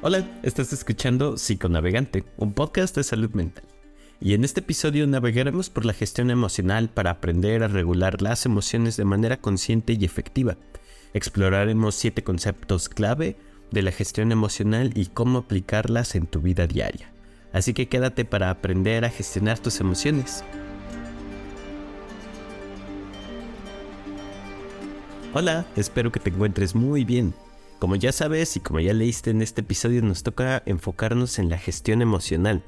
Hola, estás escuchando Psiconavegante, un podcast de salud mental. Y en este episodio navegaremos por la gestión emocional para aprender a regular las emociones de manera consciente y efectiva. Exploraremos siete conceptos clave de la gestión emocional y cómo aplicarlas en tu vida diaria. Así que quédate para aprender a gestionar tus emociones. Hola, espero que te encuentres muy bien. Como ya sabes y como ya leíste en este episodio, nos toca enfocarnos en la gestión emocional.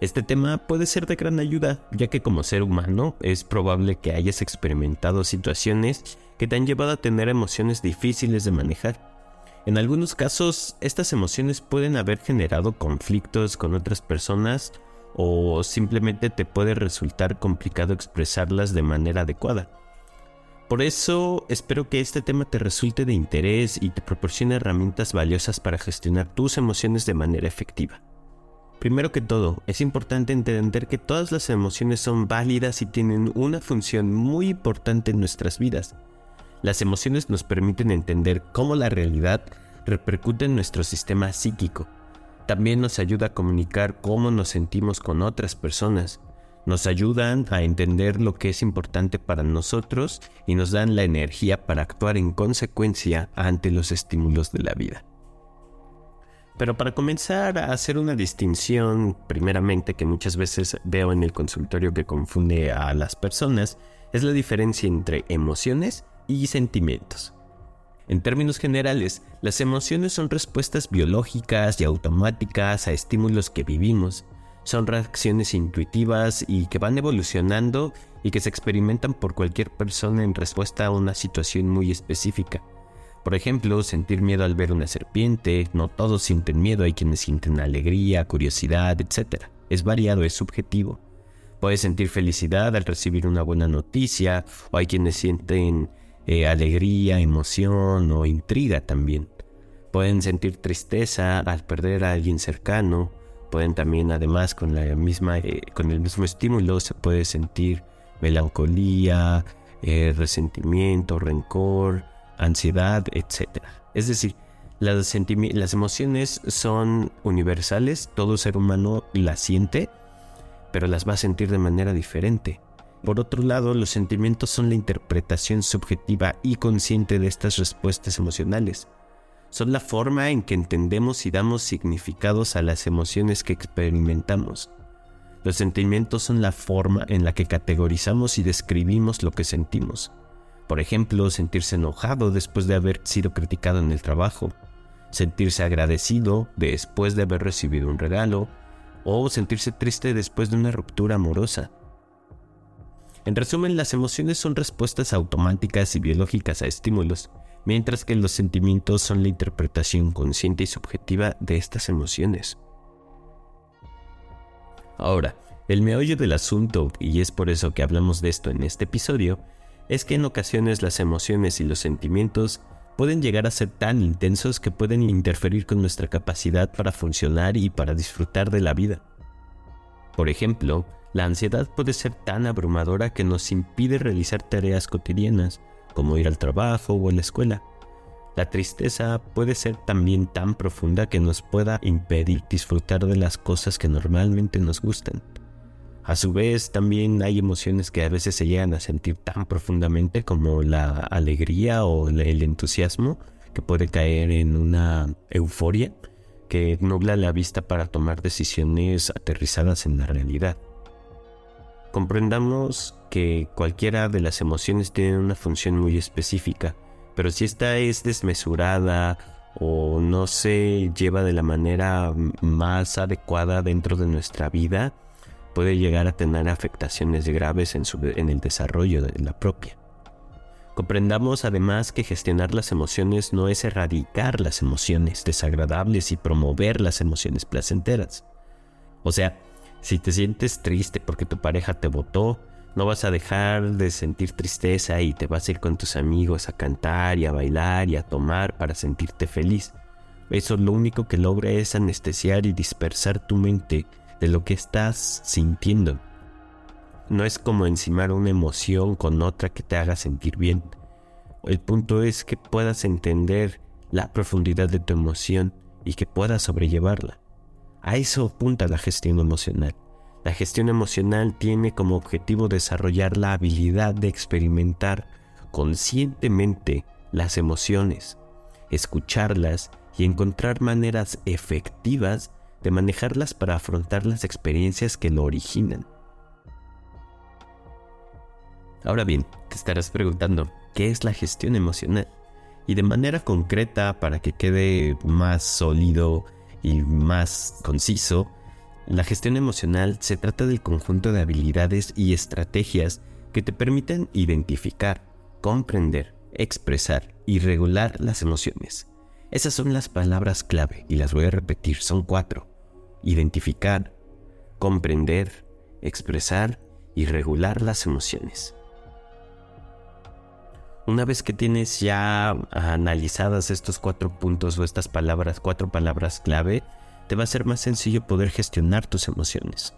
Este tema puede ser de gran ayuda, ya que como ser humano es probable que hayas experimentado situaciones que te han llevado a tener emociones difíciles de manejar. En algunos casos, estas emociones pueden haber generado conflictos con otras personas o simplemente te puede resultar complicado expresarlas de manera adecuada. Por eso espero que este tema te resulte de interés y te proporcione herramientas valiosas para gestionar tus emociones de manera efectiva. Primero que todo, es importante entender que todas las emociones son válidas y tienen una función muy importante en nuestras vidas. Las emociones nos permiten entender cómo la realidad repercute en nuestro sistema psíquico. También nos ayuda a comunicar cómo nos sentimos con otras personas nos ayudan a entender lo que es importante para nosotros y nos dan la energía para actuar en consecuencia ante los estímulos de la vida. Pero para comenzar a hacer una distinción, primeramente que muchas veces veo en el consultorio que confunde a las personas, es la diferencia entre emociones y sentimientos. En términos generales, las emociones son respuestas biológicas y automáticas a estímulos que vivimos son reacciones intuitivas y que van evolucionando y que se experimentan por cualquier persona en respuesta a una situación muy específica. Por ejemplo, sentir miedo al ver una serpiente, no todos sienten miedo, hay quienes sienten alegría, curiosidad, etc. Es variado, es subjetivo. Puedes sentir felicidad al recibir una buena noticia, o hay quienes sienten eh, alegría, emoción o intriga también. Pueden sentir tristeza al perder a alguien cercano, Pueden también, además, con, la misma, eh, con el mismo estímulo, se puede sentir melancolía, eh, resentimiento, rencor, ansiedad, etc. Es decir, las, las emociones son universales, todo ser humano las siente, pero las va a sentir de manera diferente. Por otro lado, los sentimientos son la interpretación subjetiva y consciente de estas respuestas emocionales son la forma en que entendemos y damos significados a las emociones que experimentamos. Los sentimientos son la forma en la que categorizamos y describimos lo que sentimos. Por ejemplo, sentirse enojado después de haber sido criticado en el trabajo, sentirse agradecido después de haber recibido un regalo, o sentirse triste después de una ruptura amorosa. En resumen, las emociones son respuestas automáticas y biológicas a estímulos, mientras que los sentimientos son la interpretación consciente y subjetiva de estas emociones. Ahora, el meollo del asunto, y es por eso que hablamos de esto en este episodio, es que en ocasiones las emociones y los sentimientos pueden llegar a ser tan intensos que pueden interferir con nuestra capacidad para funcionar y para disfrutar de la vida. Por ejemplo, la ansiedad puede ser tan abrumadora que nos impide realizar tareas cotidianas como ir al trabajo o a la escuela. La tristeza puede ser también tan profunda que nos pueda impedir disfrutar de las cosas que normalmente nos gustan. A su vez, también hay emociones que a veces se llegan a sentir tan profundamente como la alegría o el entusiasmo, que puede caer en una euforia que nubla la vista para tomar decisiones aterrizadas en la realidad. Comprendamos que cualquiera de las emociones tiene una función muy específica, pero si esta es desmesurada o no se lleva de la manera más adecuada dentro de nuestra vida, puede llegar a tener afectaciones graves en, el desarrollo de la propia. Comprendamos además que gestionar las emociones no es erradicar las emociones desagradables y promover las emociones placenteras. O sea, si te sientes triste porque tu pareja te votó, no vas a dejar de sentir tristeza y te vas a ir con tus amigos a cantar y a bailar y a tomar para sentirte feliz. Eso lo único que logra es anestesiar y dispersar tu mente de lo que estás sintiendo. No es como encimar una emoción con otra que te haga sentir bien. El punto es que puedas entender la profundidad de tu emoción y que puedas sobrellevarla. A eso apunta la gestión emocional. La gestión emocional tiene como objetivo desarrollar la habilidad de experimentar conscientemente las emociones, escucharlas y encontrar maneras efectivas de manejarlas para afrontar las experiencias que lo originan. Ahora bien, te estarás preguntando, ¿qué es la gestión emocional? Y de manera concreta, para que quede más sólido y más conciso, la gestión emocional se trata del conjunto de habilidades y estrategias que te permiten identificar, comprender, expresar y regular las emociones. Esas son las palabras clave y las voy a repetir, son cuatro. Identificar, comprender, expresar y regular las emociones. Una vez que tienes ya analizadas estos cuatro puntos o estas palabras, cuatro palabras clave, te va a ser más sencillo poder gestionar tus emociones.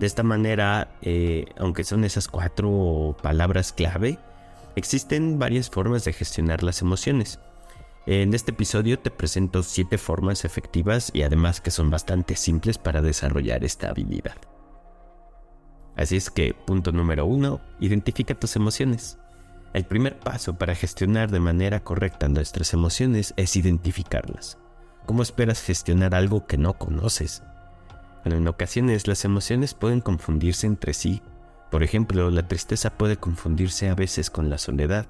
De esta manera, eh, aunque son esas cuatro palabras clave, existen varias formas de gestionar las emociones. En este episodio te presento siete formas efectivas y además que son bastante simples para desarrollar esta habilidad. Así es que, punto número uno, identifica tus emociones. El primer paso para gestionar de manera correcta nuestras emociones es identificarlas. ¿Cómo esperas gestionar algo que no conoces? en ocasiones las emociones pueden confundirse entre sí. Por ejemplo, la tristeza puede confundirse a veces con la soledad.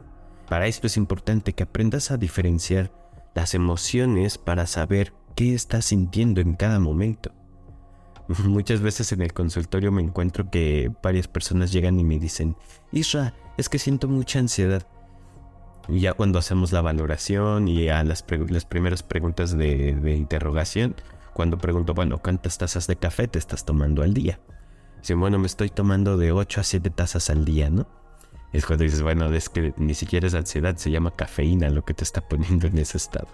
Para esto es importante que aprendas a diferenciar las emociones para saber qué estás sintiendo en cada momento. Muchas veces en el consultorio me encuentro que varias personas llegan y me dicen, Isra, es que siento mucha ansiedad. Y ya cuando hacemos la valoración y a las, primeras preguntas de, interrogación, cuando pregunto, bueno, ¿cuántas tazas de café te estás tomando al día? Dicen, bueno, me estoy tomando de 8 a 7 tazas al día, ¿no? Es cuando dices, bueno, es que ni siquiera es ansiedad, se llama cafeína lo que te está poniendo en ese estado.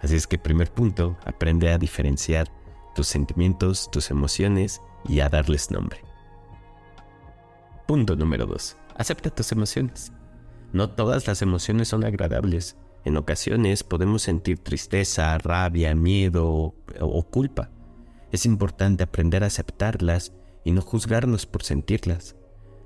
Así es que primer punto, aprende a diferenciar tus sentimientos, tus emociones y a darles nombre. Punto número 2. Acepta tus emociones. No todas las emociones son agradables. En ocasiones podemos sentir tristeza, rabia, miedo o culpa. Es importante aprender a aceptarlas y no juzgarnos por sentirlas.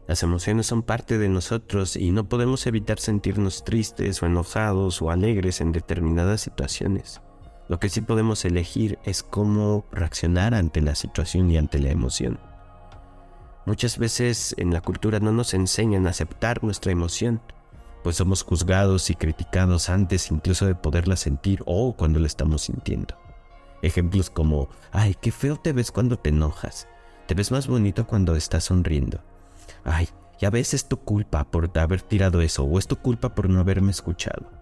Las emociones son parte de nosotros y no podemos evitar sentirnos tristes o enojados o alegres en determinadas situaciones. Lo que sí podemos elegir es cómo reaccionar ante la situación y ante la emoción. Muchas veces en la cultura no nos enseñan a aceptar nuestra emoción, pues somos juzgados y criticados antes incluso de poderla sentir o cuando la estamos sintiendo. Ejemplos como, ay, qué feo te ves cuando te enojas, te ves más bonito cuando estás sonriendo. Ay, ya ves es tu culpa por haber tirado eso o es tu culpa por no haberme escuchado.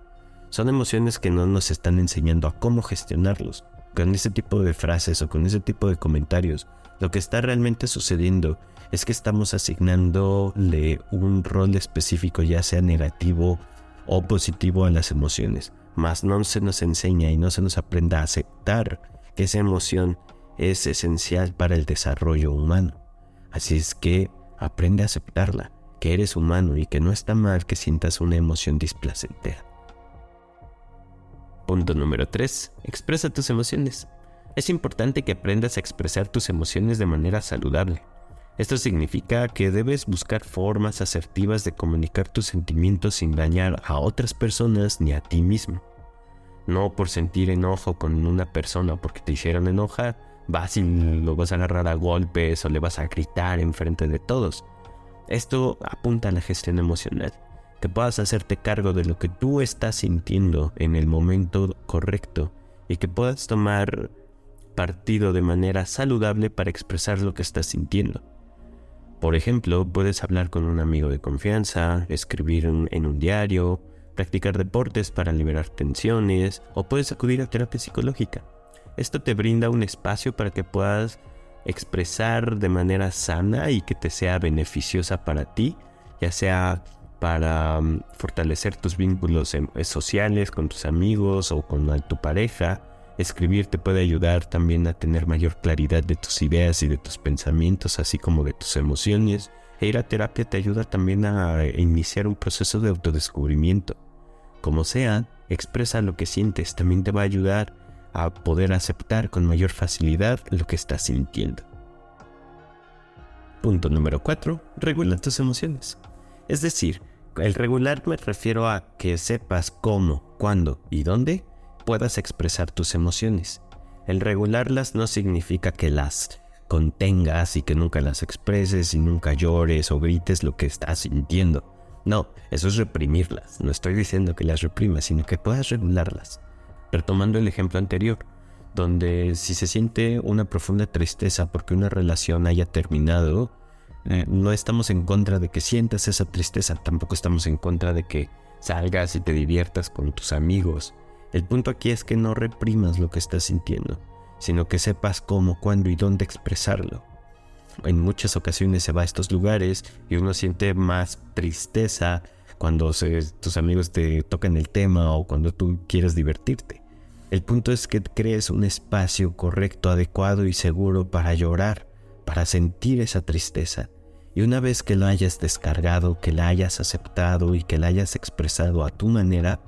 Son emociones que no nos están enseñando a cómo gestionarlos. Con ese tipo de frases o con ese tipo de comentarios, lo que está realmente sucediendo es que estamos asignándole un rol específico, ya sea negativo o positivo a las emociones, mas no se nos enseña y no se nos aprenda a aceptar que esa emoción es esencial para el desarrollo humano. Así es que aprende a aceptarla, que eres humano y que no está mal que sientas una emoción displacentera. Punto número 3. Expresa tus emociones. Es importante que aprendas a expresar tus emociones de manera saludable. Esto significa que debes buscar formas asertivas de comunicar tus sentimientos sin dañar a otras personas ni a ti mismo. No por sentir enojo con una persona porque te hicieron enojar, vas y lo vas a agarrar a golpes o le vas a gritar enfrente de todos. Esto apunta a la gestión emocional, que puedas hacerte cargo de lo que tú estás sintiendo en el momento correcto y que puedas tomar partido de manera saludable para expresar lo que estás sintiendo. Por ejemplo, puedes hablar con un amigo de confianza, escribir en un diario, practicar deportes para liberar tensiones o puedes acudir a terapia psicológica. Esto te brinda un espacio para que puedas expresar de manera sana y que te sea beneficiosa para ti, ya sea para mm, fortalecer tus vínculos em, sociales con tus amigos o con tu pareja, Escribir te puede ayudar también a tener mayor claridad de tus ideas y de tus pensamientos, así como de tus emociones. E ir a terapia te ayuda también a iniciar un proceso de autodescubrimiento. Como sea, expresa lo que sientes, también te va a ayudar a poder aceptar con mayor facilidad lo que estás sintiendo. Punto número 4. Regula tus emociones. Es decir, el regular me refiero a que sepas cómo, cuándo y dónde puedas expresar tus emociones. El regularlas no significa que las contengas y que nunca las expreses y nunca llores o grites lo que estás sintiendo. No, eso es reprimirlas. No estoy diciendo que las reprimas, sino que puedas regularlas. Retomando el ejemplo anterior, donde si se siente una profunda tristeza porque una relación haya terminado, eh, no estamos en contra de que sientas esa tristeza, tampoco estamos en contra de que salgas y te diviertas con tus amigos. El punto aquí es que no reprimas lo que estás sintiendo, sino que sepas cómo, cuándo y dónde expresarlo. En muchas ocasiones se va a estos lugares y uno siente más tristeza cuando tus amigos te tocan el tema o cuando tú quieres divertirte. El punto es que crees un espacio correcto, adecuado y seguro para llorar, para sentir esa tristeza. Y una vez que lo hayas descargado, que la hayas aceptado y que la hayas expresado a tu manera,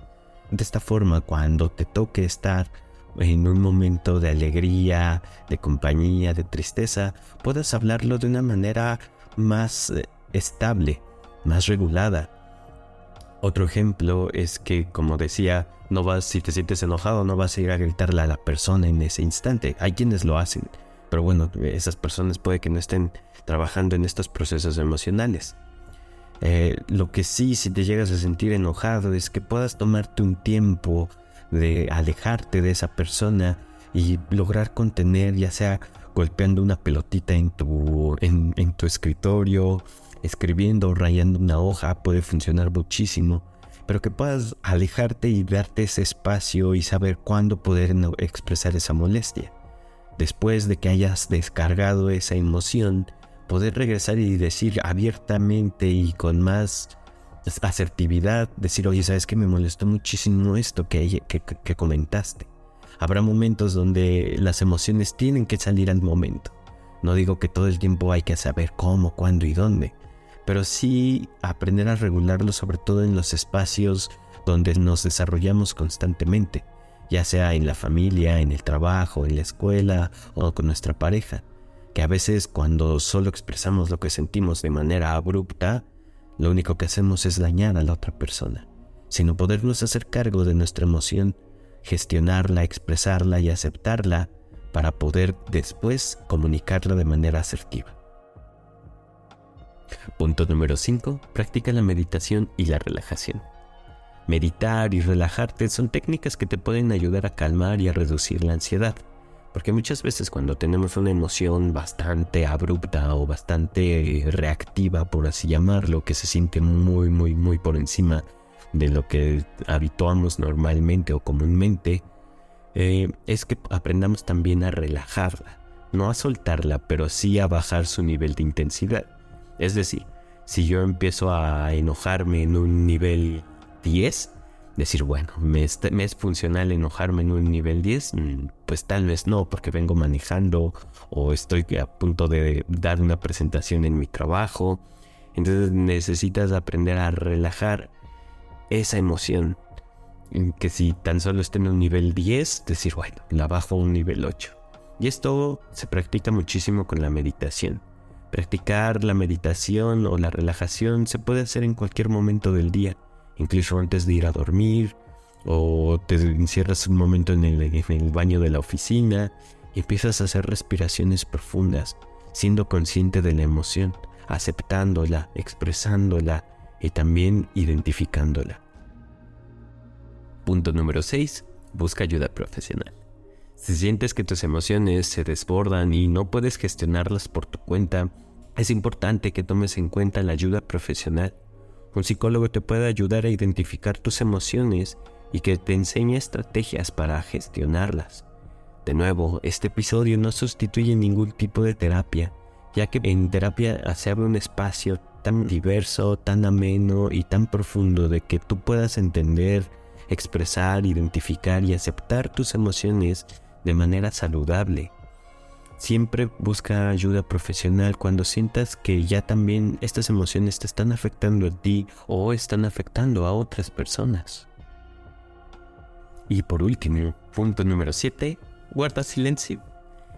de esta forma cuando te toque estar en un momento de alegría, de compañía, de tristeza, puedas hablarlo de una manera más eh, estable, más regulada. Otro ejemplo es que, como decía, no vas, si te sientes enojado, no vas a ir a gritarle a la persona en ese instante. Hay quienes lo hacen, pero bueno, esas personas puede que no estén trabajando en estos procesos emocionales. Eh, lo que sí, si te llegas a sentir enojado, es que puedas tomarte un tiempo de alejarte de esa persona y lograr contener, ya sea golpeando una pelotita en tu, en, tu escritorio, escribiendo o rayando una hoja, puede funcionar muchísimo, pero que puedas alejarte y darte ese espacio y saber cuándo poder expresar esa molestia. Después de que hayas descargado esa emoción, poder regresar y decir abiertamente y con más asertividad, decir, oye, ¿sabes que me molestó muchísimo esto que, que, comentaste? Habrá momentos donde las emociones tienen que salir al momento. No digo que todo el tiempo hay que saber cómo, cuándo y dónde, pero sí aprender a regularlo sobre todo en los espacios donde nos desarrollamos constantemente, ya sea en la familia, en el trabajo, en la escuela o con nuestra pareja que a veces cuando solo expresamos lo que sentimos de manera abrupta, lo único que hacemos es dañar a la otra persona, sino podernos hacer cargo de nuestra emoción, gestionarla, expresarla y aceptarla para poder después comunicarla de manera asertiva. Punto número 5. Practica la meditación y la relajación. Meditar y relajarte son técnicas que te pueden ayudar a calmar y a reducir la ansiedad. Porque muchas veces cuando tenemos una emoción bastante abrupta o bastante reactiva, por así llamarlo, que se siente muy, muy, muy por encima de lo que habituamos normalmente o comúnmente, eh, es que aprendamos también a relajarla. No a soltarla, pero sí a bajar su nivel de intensidad. Es decir, si yo empiezo a enojarme en un nivel 10, decir, bueno, ¿me es, funcional enojarme en un nivel 10? Mm, pues tal vez no, porque vengo manejando o estoy a punto de dar una presentación en mi trabajo. Entonces necesitas aprender a relajar esa emoción. Que si tan solo esté en un nivel 10, decir, bueno, la bajo a un nivel 8. Y esto se practica muchísimo con la meditación. Practicar la meditación o la relajación se puede hacer en cualquier momento del día incluso antes de ir a dormir, o te encierras un momento en el, baño de la oficina y empiezas a hacer respiraciones profundas, siendo consciente de la emoción, aceptándola, expresándola y también identificándola. Punto número 6. Busca ayuda profesional. Si sientes que tus emociones se desbordan y no puedes gestionarlas por tu cuenta, es importante que tomes en cuenta la ayuda profesional un psicólogo te puede ayudar a identificar tus emociones y que te enseñe estrategias para gestionarlas. De nuevo, este episodio no sustituye ningún tipo de terapia, ya que en terapia se abre un espacio tan diverso, tan ameno y tan profundo de que tú puedas entender, expresar, identificar y aceptar tus emociones de manera saludable Siempre busca ayuda profesional cuando sientas que ya también estas emociones te están afectando a ti o están afectando a otras personas. Y por último, Punto número 7. Guarda silencio.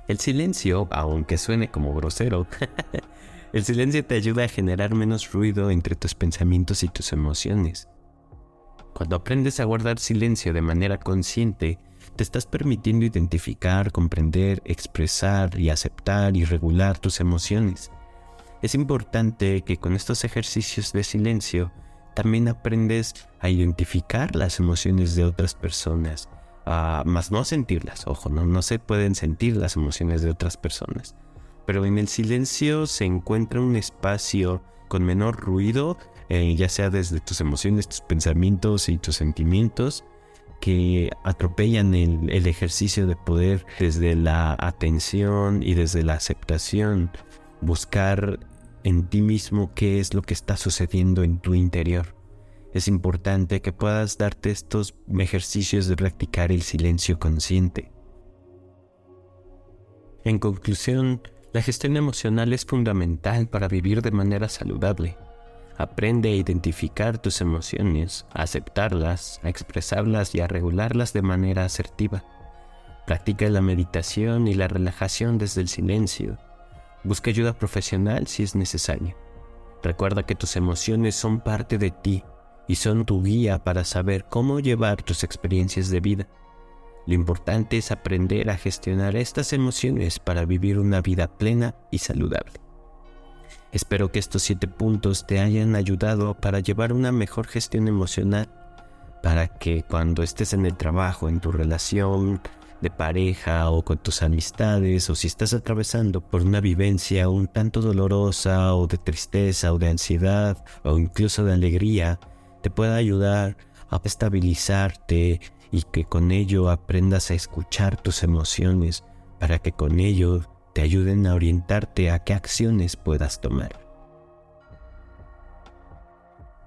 El silencio, aunque suene como grosero, el silencio te ayuda a generar menos ruido entre tus pensamientos y tus emociones. Cuando aprendes a guardar silencio de manera consciente, te estás permitiendo identificar, comprender, expresar y aceptar y regular tus emociones. Es importante que con estos ejercicios de silencio también aprendes a identificar las emociones de otras personas, más no sentirlas, ojo, no, no se pueden sentir las emociones de otras personas. Pero en el silencio se encuentra un espacio con menor ruido, eh, ya sea desde tus emociones, tus pensamientos y tus sentimientos, que atropellan el, ejercicio de poder desde la atención y desde la aceptación, buscar en ti mismo qué es lo que está sucediendo en tu interior. Es importante que puedas darte estos ejercicios de practicar el silencio consciente. En conclusión, la gestión emocional es fundamental para vivir de manera saludable. Aprende a identificar tus emociones, a aceptarlas, a expresarlas y a regularlas de manera asertiva. Practica la meditación y la relajación desde el silencio Busca ayuda profesional si es necesario. Recuerda que tus emociones son parte de ti y son tu guía para saber cómo llevar tus experiencias de vida. Lo importante es aprender a gestionar estas emociones para vivir una vida plena y saludable. Espero que estos siete puntos te hayan ayudado para llevar una mejor gestión emocional, para que cuando estés en el trabajo, en tu relación, de pareja o con tus amistades o si estás atravesando por una vivencia un tanto dolorosa o de tristeza o de ansiedad o incluso de alegría, te pueda ayudar a estabilizarte y que con ello aprendas a escuchar tus emociones para que con ello te ayuden a orientarte a qué acciones puedas tomar.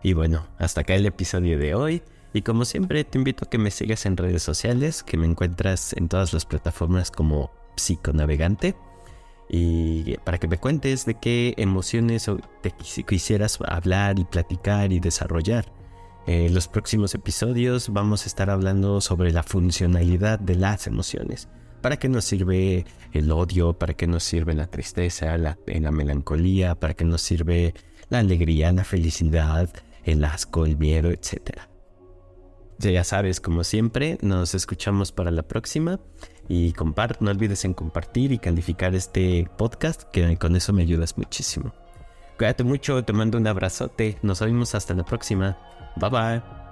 Y bueno, hasta acá el episodio de hoy. Y como siempre, te invito a que me sigas en redes sociales, que me encuentras en todas las plataformas como Psiconavegante. Y para que me cuentes de qué emociones te quisieras hablar y platicar y desarrollar. En los próximos episodios vamos a estar hablando sobre la funcionalidad de las emociones. ¿Para qué nos sirve el odio? ¿Para qué nos sirve la tristeza, la, la melancolía? ¿Para qué nos sirve la alegría, la felicidad, el asco, el miedo, etcétera? Ya sabes, como siempre, nos escuchamos para la próxima y comparte, no olvides en compartir y calificar este podcast, que con eso me ayudas muchísimo. Cuídate mucho, te mando un abrazote, nos vemos hasta la próxima. Bye bye.